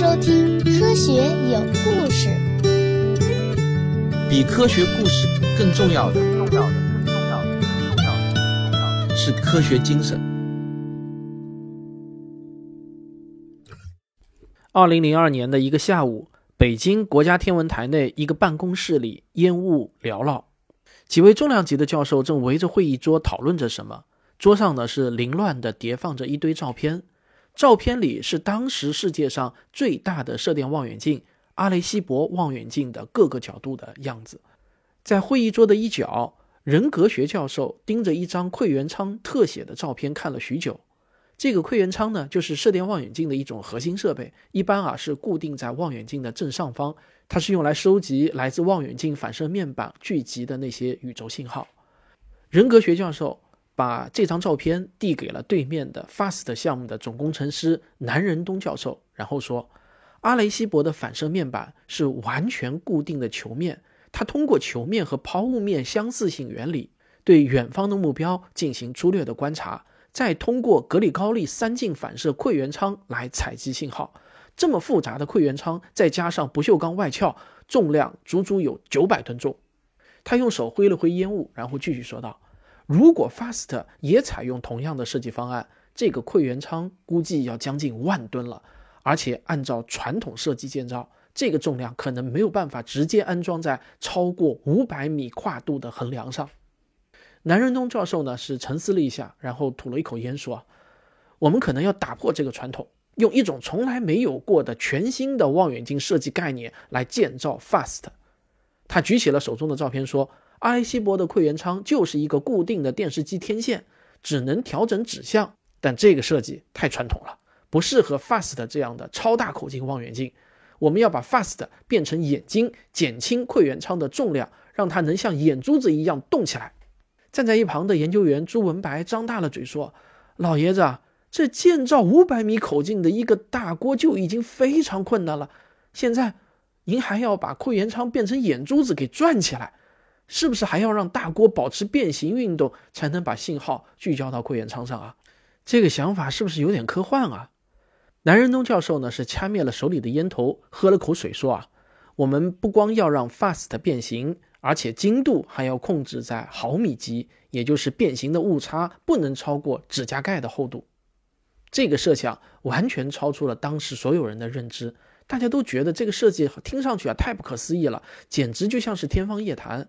收听《科学有故事》。比科学故事更重要的，重要的，更重要的，更重要的，是科学精神。二零零二年的一个下午，北京国家天文台内一个办公室里烟雾缭绕，几位重量级的教授正围着会议桌讨论着什么。桌上呢是凌乱的叠放着一堆照片，照片里是当时世界上最大的射电望远镜阿雷西博望远镜的各个角度的样子。在会议桌的一角，人格学教授盯着一张馈源舱特写的照片看了许久。这个馈源舱呢，就是射电望远镜的一种核心设备，一般啊是固定在望远镜的正上方，它是用来收集来自望远镜反射面板聚集的那些宇宙信号。人格学教授。把这张照片递给了对面的 FAST 项目的总工程师南仁东教授，然后说：“阿雷西博的反射面板是完全固定的球面，它通过球面和抛物面相似性原理，对远方的目标进行粗略的观察，再通过格里高利三镜反射馈源舱来采集信号。这么复杂的馈源舱，再加上不锈钢外壳，重量足足有九百吨重。”他用手挥了挥烟雾，然后继续说道。如果 FAST 也采用同样的设计方案，这个馈源舱估计要将近万吨了，而且按照传统设计建造，这个重量可能没有办法直接安装在超过五百米跨度的横梁上。南仁东教授呢是沉思了一下，然后吐了一口烟说：“我们可能要打破这个传统，用一种从来没有过的全新的望远镜设计概念来建造 FAST。”他举起了手中的照片说。阿雷西博的馈源舱就是一个固定的电视机天线，只能调整指向，但这个设计太传统了，不适合 FAST 这样的超大口径望远镜。我们要把 FAST 变成眼睛，减轻馈源舱的重量，让它能像眼珠子一样动起来。站在一旁的研究员朱文白张大了嘴说：“老爷子，这建造五百米口径的一个大锅就已经非常困难了，现在您还要把馈源舱变成眼珠子给转起来。”是不是还要让大锅保持变形运动，才能把信号聚焦到馈元舱上啊？这个想法是不是有点科幻啊？南仁东教授呢是掐灭了手里的烟头，喝了口水说啊，我们不光要让 FAST 变形，而且精度还要控制在毫米级，也就是变形的误差不能超过指甲盖的厚度。这个设想完全超出了当时所有人的认知，大家都觉得这个设计听上去啊太不可思议了，简直就像是天方夜谭。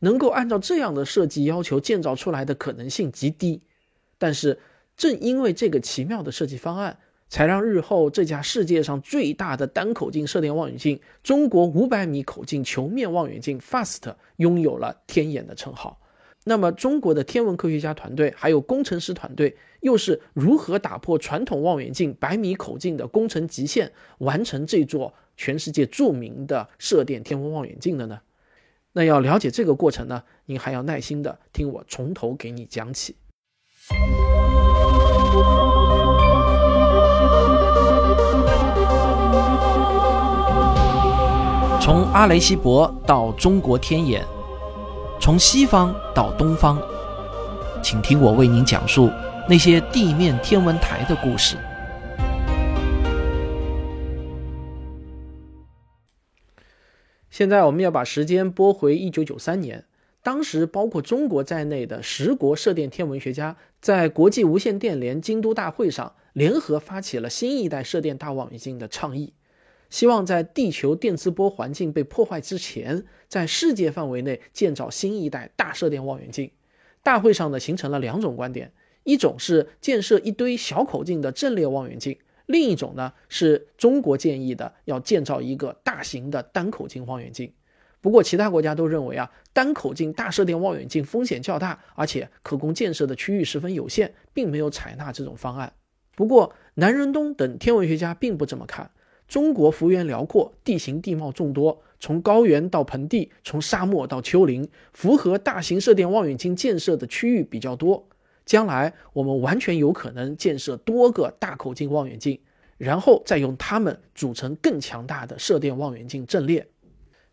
能够按照这样的设计要求建造出来的可能性极低，但是正因为这个奇妙的设计方案，才让日后这架世界上最大的单口径射电望远镜——中国五百米口径球面望远镜 FAST 拥有了“天眼”的称号。那么，中国的天文科学家团队还有工程师团队又是如何打破传统望远镜百米口径的工程极限，完成这座全世界著名的射电天文望远镜的呢？那要了解这个过程呢，您还要耐心的听我从头给你讲起。从阿雷西博到中国天眼，从西方到东方，请听我为您讲述那些地面天文台的故事。现在我们要把时间拨回一九九三年，当时包括中国在内的十国射电天文学家在国际无线电联京都大会上联合发起了新一代射电大望远镜的倡议，希望在地球电磁波环境被破坏之前，在世界范围内建造新一代大射电望远镜。大会上呢形成了两种观点，一种是建设一堆小口径的阵列望远镜。另一种呢，是中国建议的，要建造一个大型的单口径望远镜。不过，其他国家都认为啊，单口径大射电望远镜风险较大，而且可供建设的区域十分有限，并没有采纳这种方案。不过，南仁东等天文学家并不这么看。中国幅员辽阔，地形地貌众多，从高原到盆地，从沙漠到丘陵，符合大型射电望远镜建设的区域比较多。将来我们完全有可能建设多个大口径望远镜，然后再用它们组成更强大的射电望远镜阵列。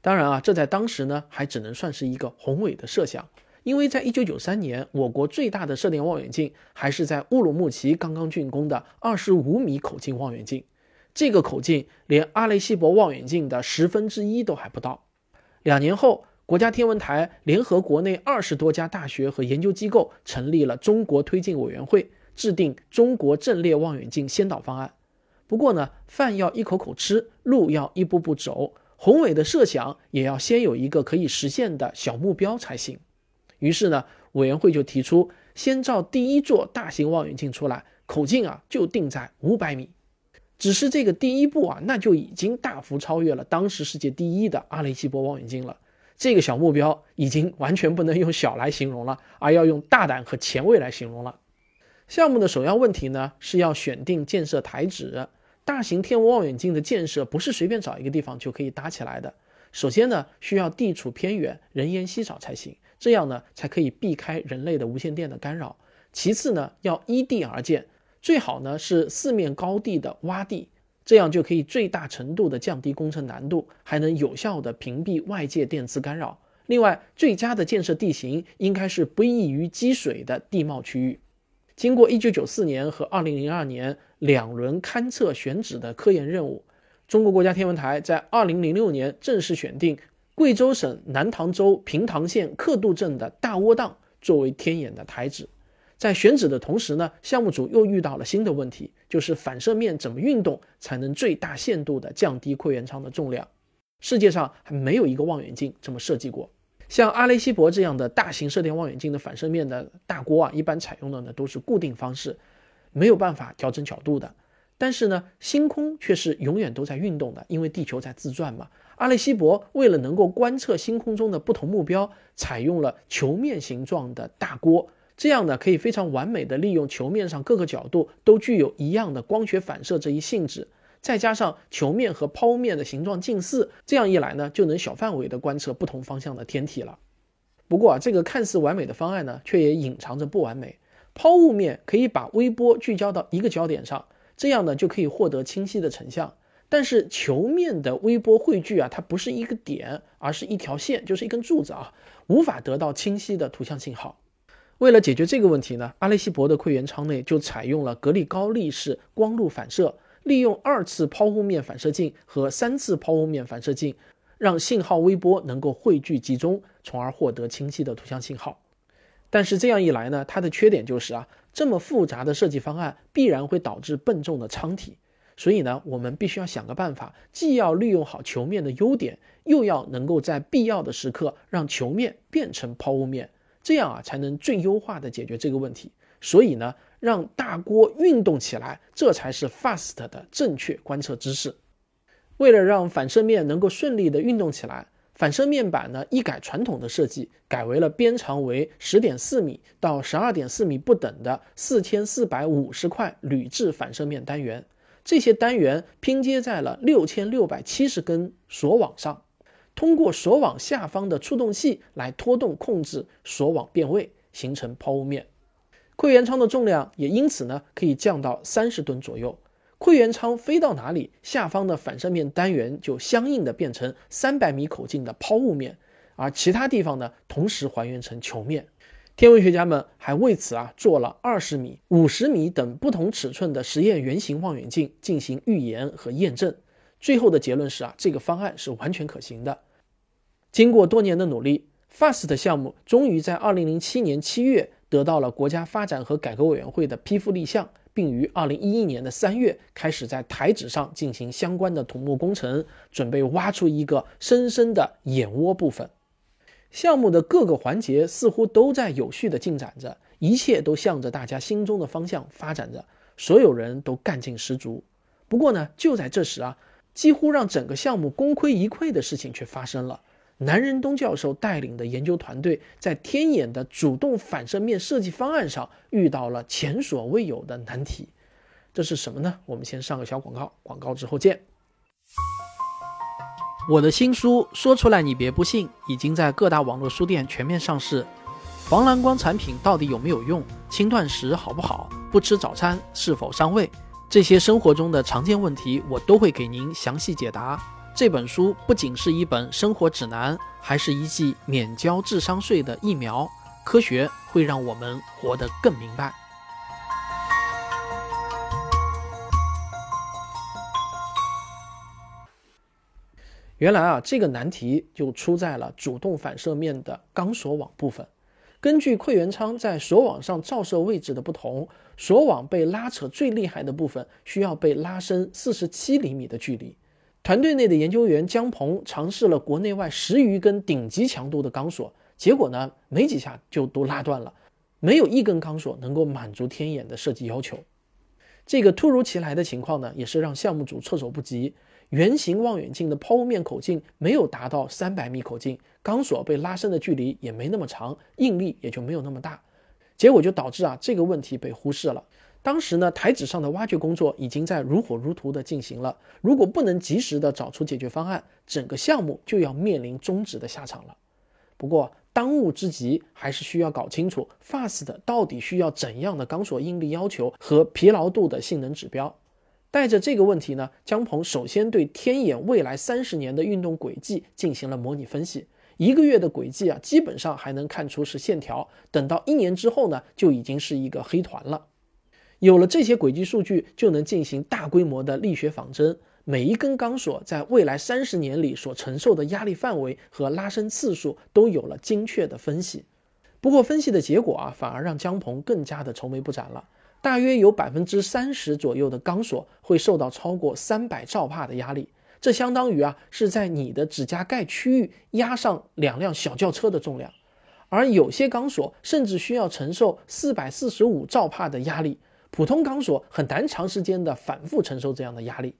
当然啊，这在当时呢还只能算是一个宏伟的设想，因为在一九九三年，我国最大的射电望远镜还是在乌鲁木齐刚刚竣工的二十五米口径望远镜。这个口径连阿雷西博望远镜的十分之一都还不到。两年后，国家天文台联合国内二十多家大学和研究机构，成立了中国推进委员会，制定中国阵列望远镜先导方案。不过呢，饭要一口口吃，路要一步步走，宏伟的设想也要先有一个可以实现的小目标才行。于是呢，委员会就提出，先造第一座大型望远镜出来，口径啊就定在五百米。只是这个第一步啊，那就已经大幅超越了当时世界第一的阿雷西博望远镜了。这个小目标已经完全不能用小来形容了，而要用大胆和前卫来形容了。项目的首要问题呢，是要选定建设台址。大型天文望远镜的建设不是随便找一个地方就可以搭起来的。首先呢，需要地处偏远、人烟稀少才行，这样呢才可以避开人类的无线电的干扰。其次呢，要依地而建，最好呢是四面高地的洼地。这样就可以最大程度的降低工程难度，还能有效的屏蔽外界电磁干扰。另外，最佳的建设地形应该是不易于积水的地貌区域。经过1994年和2002年两轮勘测选址的科研任务，中国国家天文台在2006年正式选定贵州省南塘州平塘县克度镇的大窝凼作为天眼的台址。在选址的同时呢，项目组又遇到了新的问题，就是反射面怎么运动才能最大限度地降低馈源舱的重量？世界上还没有一个望远镜这么设计过。像阿雷西博这样的大型射电望远镜的反射面的大锅啊，一般采用的呢都是固定方式，没有办法调整角度的。但是呢，星空却是永远都在运动的，因为地球在自转嘛。阿雷西博为了能够观测星空中的不同目标，采用了球面形状的大锅。这样呢，可以非常完美的利用球面上各个角度都具有一样的光学反射这一性质，再加上球面和抛物面的形状近似，这样一来呢，就能小范围的观测不同方向的天体了。不过啊，这个看似完美的方案呢，却也隐藏着不完美。抛物面可以把微波聚焦到一个焦点上，这样呢就可以获得清晰的成像。但是球面的微波汇聚啊，它不是一个点，而是一条线，就是一根柱子啊，无法得到清晰的图像信号。为了解决这个问题呢，阿雷西博的馈源舱内就采用了格力高力式光路反射，利用二次抛物面反射镜和三次抛物面反射镜，让信号微波能够汇聚集中，从而获得清晰的图像信号。但是这样一来呢，它的缺点就是啊，这么复杂的设计方案必然会导致笨重的舱体，所以呢，我们必须要想个办法，既要利用好球面的优点，又要能够在必要的时刻让球面变成抛物面。这样啊，才能最优化的解决这个问题。所以呢，让大锅运动起来，这才是 FAST 的正确观测姿势。为了让反射面能够顺利的运动起来，反射面板呢一改传统的设计，改为了边长为十点四米到十二点四米不等的四千四百五十块铝制反射面单元。这些单元拼接在了六千六百七十根索网上。通过锁网下方的触动器来拖动控制锁网变位，形成抛物面。馈源舱的重量也因此呢可以降到三十吨左右。馈源舱飞到哪里，下方的反射面单元就相应的变成三百米口径的抛物面，而其他地方呢同时还原成球面。天文学家们还为此啊做了二十米、五十米等不同尺寸的实验圆形望远镜进行预研和验证。最后的结论是啊，这个方案是完全可行的。经过多年的努力，FAST 项目终于在2007年7月得到了国家发展和改革委员会的批复立项，并于2011年的3月开始在台址上进行相关的土木工程，准备挖出一个深深的眼窝部分。项目的各个环节似乎都在有序的进展着，一切都向着大家心中的方向发展着，所有人都干劲十足。不过呢，就在这时啊。几乎让整个项目功亏一篑的事情却发生了。南仁东教授带领的研究团队在天眼的主动反射面设计方案上遇到了前所未有的难题。这是什么呢？我们先上个小广告，广告之后见。我的新书说出来你别不信，已经在各大网络书店全面上市。防蓝光产品到底有没有用？轻断食好不好？不吃早餐是否伤胃？这些生活中的常见问题，我都会给您详细解答。这本书不仅是一本生活指南，还是一剂免交智商税的疫苗。科学会让我们活得更明白。原来啊，这个难题就出在了主动反射面的钢索网部分。根据馈元昌在索网上照射位置的不同，索网被拉扯最厉害的部分需要被拉伸四十七厘米的距离。团队内的研究员姜鹏尝试了国内外十余根顶级强度的钢索，结果呢，没几下就都拉断了，没有一根钢索能够满足天眼的设计要求。这个突如其来的情况呢，也是让项目组措手不及。圆形望远镜的抛物面口径没有达到三百米口径，钢索被拉伸的距离也没那么长，应力也就没有那么大，结果就导致啊这个问题被忽视了。当时呢，台址上的挖掘工作已经在如火如荼的进行了，如果不能及时的找出解决方案，整个项目就要面临终止的下场了。不过当务之急还是需要搞清楚 FAST 到底需要怎样的钢索应力要求和疲劳度的性能指标。带着这个问题呢，姜鹏首先对天眼未来三十年的运动轨迹进行了模拟分析。一个月的轨迹啊，基本上还能看出是线条，等到一年之后呢，就已经是一个黑团了。有了这些轨迹数据，就能进行大规模的力学仿真，每一根钢索在未来三十年里所承受的压力范围和拉伸次数都有了精确的分析。不过分析的结果啊，反而让姜鹏更加的愁眉不展了。大约有百分之三十左右的钢索会受到超过三百兆帕的压力，这相当于啊是在你的指甲盖区域压上两辆小轿车的重量，而有些钢索甚至需要承受四百四十五兆帕的压力，普通钢索很难长时间的反复承受这样的压力。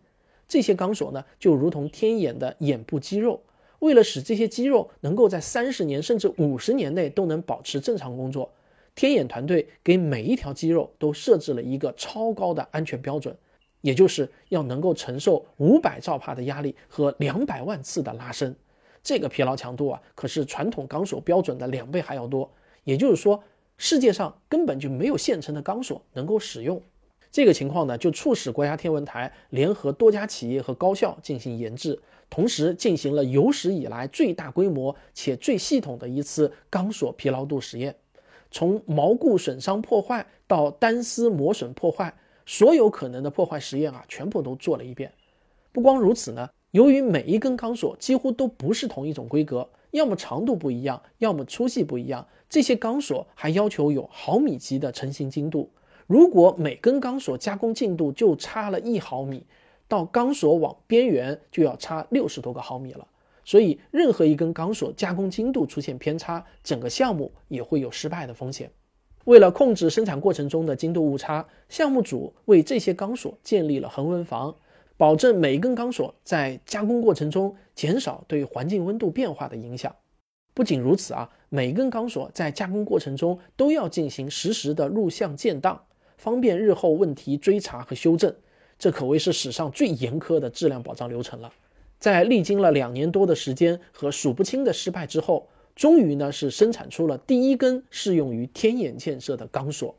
这些钢索呢就如同天眼的眼部肌肉，为了使这些肌肉能够在三十年甚至五十年内都能保持正常工作。天眼团队给每一条肌肉都设置了一个超高的安全标准，也就是要能够承受五百兆帕的压力和两百万次的拉伸。这个疲劳强度啊，可是传统钢索标准的两倍还要多。也就是说，世界上根本就没有现成的钢索能够使用。这个情况呢，就促使国家天文台联合多家企业和高校进行研制，同时进行了有史以来最大规模且最系统的一次钢索疲劳度实验。从锚固损伤破坏到单丝磨损破坏，所有可能的破坏实验啊，全部都做了一遍。不光如此呢，由于每一根钢索几乎都不是同一种规格，要么长度不一样，要么粗细不一样，这些钢索还要求有毫米级的成型精度。如果每根钢索加工进度就差了一毫米，到钢索网边缘就要差六十多个毫米了。所以，任何一根钢索加工精度出现偏差，整个项目也会有失败的风险。为了控制生产过程中的精度误差，项目组为这些钢索建立了恒温房，保证每一根钢索在加工过程中减少对环境温度变化的影响。不仅如此啊，每根钢索在加工过程中都要进行实时的录像建档，方便日后问题追查和修正。这可谓是史上最严苛的质量保障流程了。在历经了两年多的时间和数不清的失败之后，终于呢是生产出了第一根适用于天眼建设的钢索。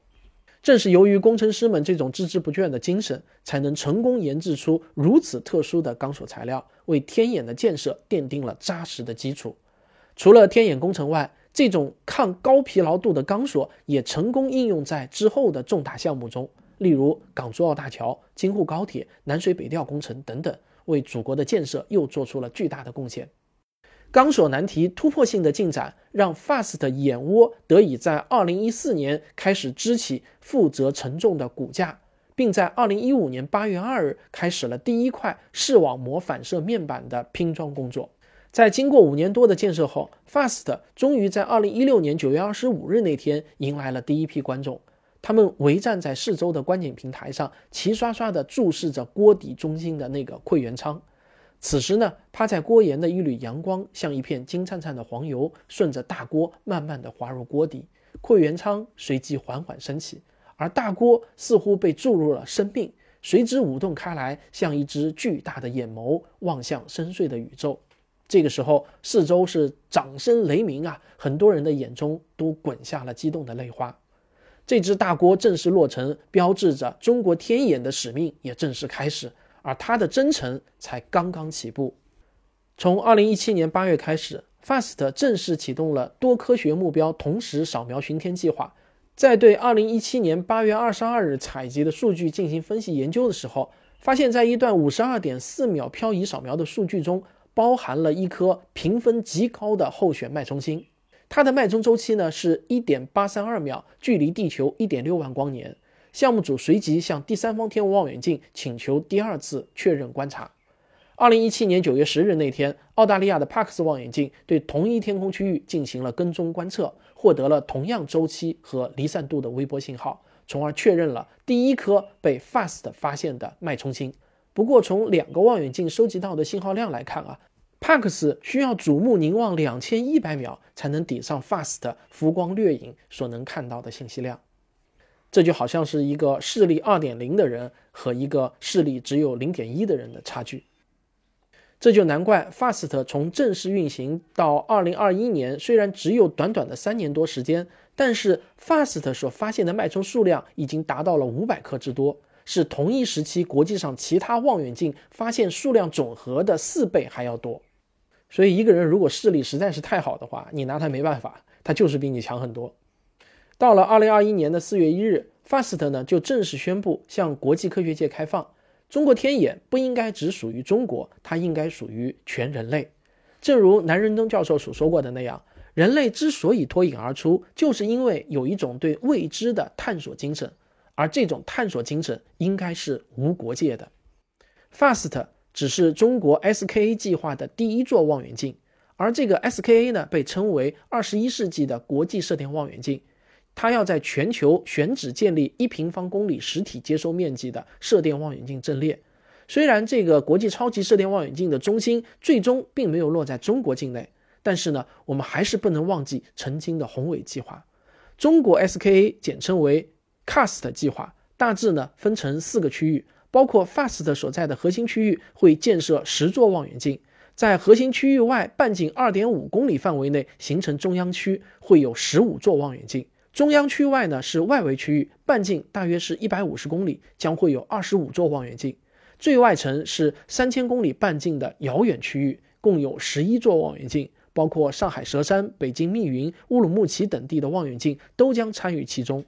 正是由于工程师们这种孜孜不倦的精神，才能成功研制出如此特殊的钢索材料，为天眼的建设奠定了扎实的基础。除了天眼工程外，这种抗高疲劳度的钢索也成功应用在之后的重大项目中，例如港珠澳大桥、京沪高铁、南水北调工程等等。为祖国的建设又做出了巨大的贡献。钢索难题突破性的进展，让 FAST 眼窝得以在2014年开始支起负责承重的骨架，并在2015年8月2日开始了第一块视网膜反射面板的拼装工作。在经过五年多的建设后，FAST 终于在2016年9月25日那天迎来了第一批观众。他们围站在四周的观景平台上，齐刷刷地注视着锅底中心的那个馈元舱。此时呢，趴在锅沿的一缕阳光，像一片金灿灿的黄油，顺着大锅慢慢地滑入锅底。馈元舱随即缓缓升起，而大锅似乎被注入了生命，随之舞动开来，像一只巨大的眼眸望向深邃的宇宙。这个时候，四周是掌声雷鸣啊！很多人的眼中都滚下了激动的泪花。这只大锅正式落成，标志着中国天眼的使命也正式开始，而它的征程才刚刚起步。从2017年8月开始，FAST 正式启动了多科学目标同时扫描巡天计划。在对2017年8月22日采集的数据进行分析研究的时候，发现，在一段52.4秒漂移扫描的数据中，包含了一颗评分极高的候选脉冲星，它的脉冲周期呢是一点八三二秒，距离地球一点六万光年。项目组随即向第三方天文望远镜请求第二次确认观察。二零一七年九月十日那天，澳大利亚的帕克斯望远镜对同一天空区域进行了跟踪观测，获得了同样周期和离散度的微波信号，从而确认了第一颗被 FAST 发现的脉冲星。不过，从两个望远镜收集到的信号量来看啊，帕克斯需要瞩目凝望两千一百秒才能抵上 FAST 浮光掠影所能看到的信息量。这就好像是一个视力二点零的人和一个视力只有零点一的人的差距。这就难怪 FAST 从正式运行到二零二一年，虽然只有短短的三年多时间，但是 FAST 所发现的脉冲数量已经达到了五百颗之多。是同一时期国际上其他望远镜发现数量总和的四倍还要多，所以一个人如果视力实在是太好的话，你拿他没办法，他就是比你强很多。到了二零二一年的四月一日，FAST 呢就正式宣布向国际科学界开放。中国天眼不应该只属于中国，它应该属于全人类。正如南仁东教授所说过的那样，人类之所以脱颖而出，就是因为有一种对未知的探索精神。而这种探索精神应该是无国界的。FAST 只是中国 SKA 计划的第一座望远镜，而这个 SKA 呢，被称为二十一世纪的国际射电望远镜。它要在全球选址建立一平方公里实体接收面积的射电望远镜阵列。虽然这个国际超级射电望远镜的中心最终并没有落在中国境内，但是呢，我们还是不能忘记曾经的宏伟计划。中国 SKA 简称为。CAST 计划大致呢分成四个区域，包括 FAST 所在的核心区域会建设十座望远镜，在核心区域外半径二点五公里范围内形成中央区，会有十五座望远镜。中央区外呢是外围区域，半径大约是一百五十公里，将会有二十五座望远镜。最外层是三千公里半径的遥远区域，共有十一座望远镜，包括上海佘山、北京密云、乌鲁木齐等地的望远镜都将参与其中。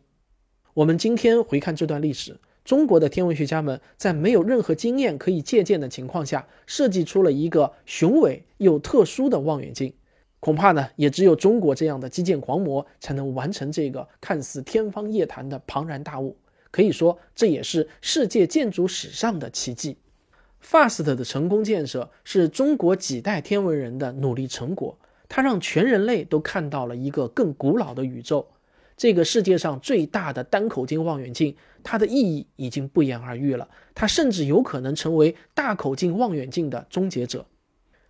我们今天回看这段历史，中国的天文学家们在没有任何经验可以借鉴的情况下，设计出了一个雄伟又特殊的望远镜。恐怕呢，也只有中国这样的基建狂魔才能完成这个看似天方夜谭的庞然大物。可以说，这也是世界建筑史上的奇迹。FAST 的成功建设是中国几代天文人的努力成果，它让全人类都看到了一个更古老的宇宙。这个世界上最大的单口径望远镜，它的意义已经不言而喻了。它甚至有可能成为大口径望远镜的终结者。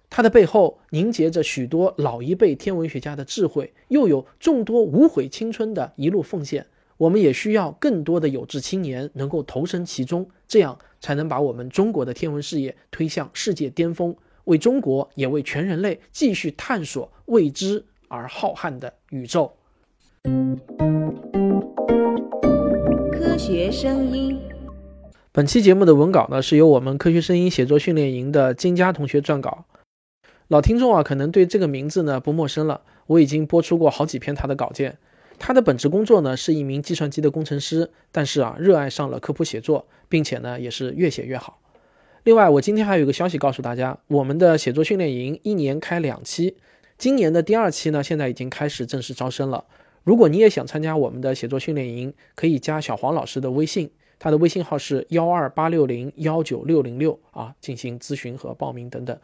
它的背后凝结着许多老一辈天文学家的智慧，又有众多无悔青春的一路奉献。我们也需要更多的有志青年能够投身其中，这样才能把我们中国的天文事业推向世界巅峰，为中国也为全人类继续探索未知而浩瀚的宇宙。科学声音。本期节目的文稿呢，是由我们科学声音写作训练营的金佳同学撰稿。老听众啊，可能对这个名字呢不陌生了。我已经播出过好几篇他的稿件。他的本职工作呢是一名计算机的工程师，但是啊，热爱上了科普写作，并且呢也是越写越好。另外，我今天还有一个消息告诉大家，我们的写作训练营一年开两期，今年的第二期呢现在已经开始正式招生了。如果你也想参加我们的写作训练营，可以加小黄老师的微信，他的微信号是幺二八六零幺九六零六啊，进行咨询和报名等等。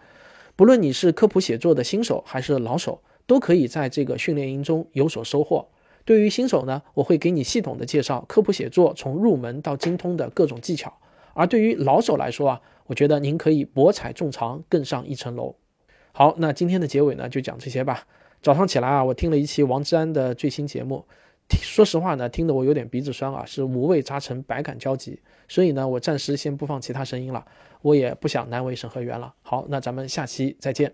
不论你是科普写作的新手还是老手，都可以在这个训练营中有所收获。对于新手呢，我会给你系统的介绍科普写作从入门到精通的各种技巧；而对于老手来说啊，我觉得您可以博采众长，更上一层楼。好，那今天的结尾呢，就讲这些吧。早上起来啊，我听了一期王志安的最新节目，说实话呢，听得我有点鼻子酸啊，是五味杂陈，百感交集。所以呢，我暂时先不放其他声音了，我也不想难为审核员了。好，那咱们下期再见。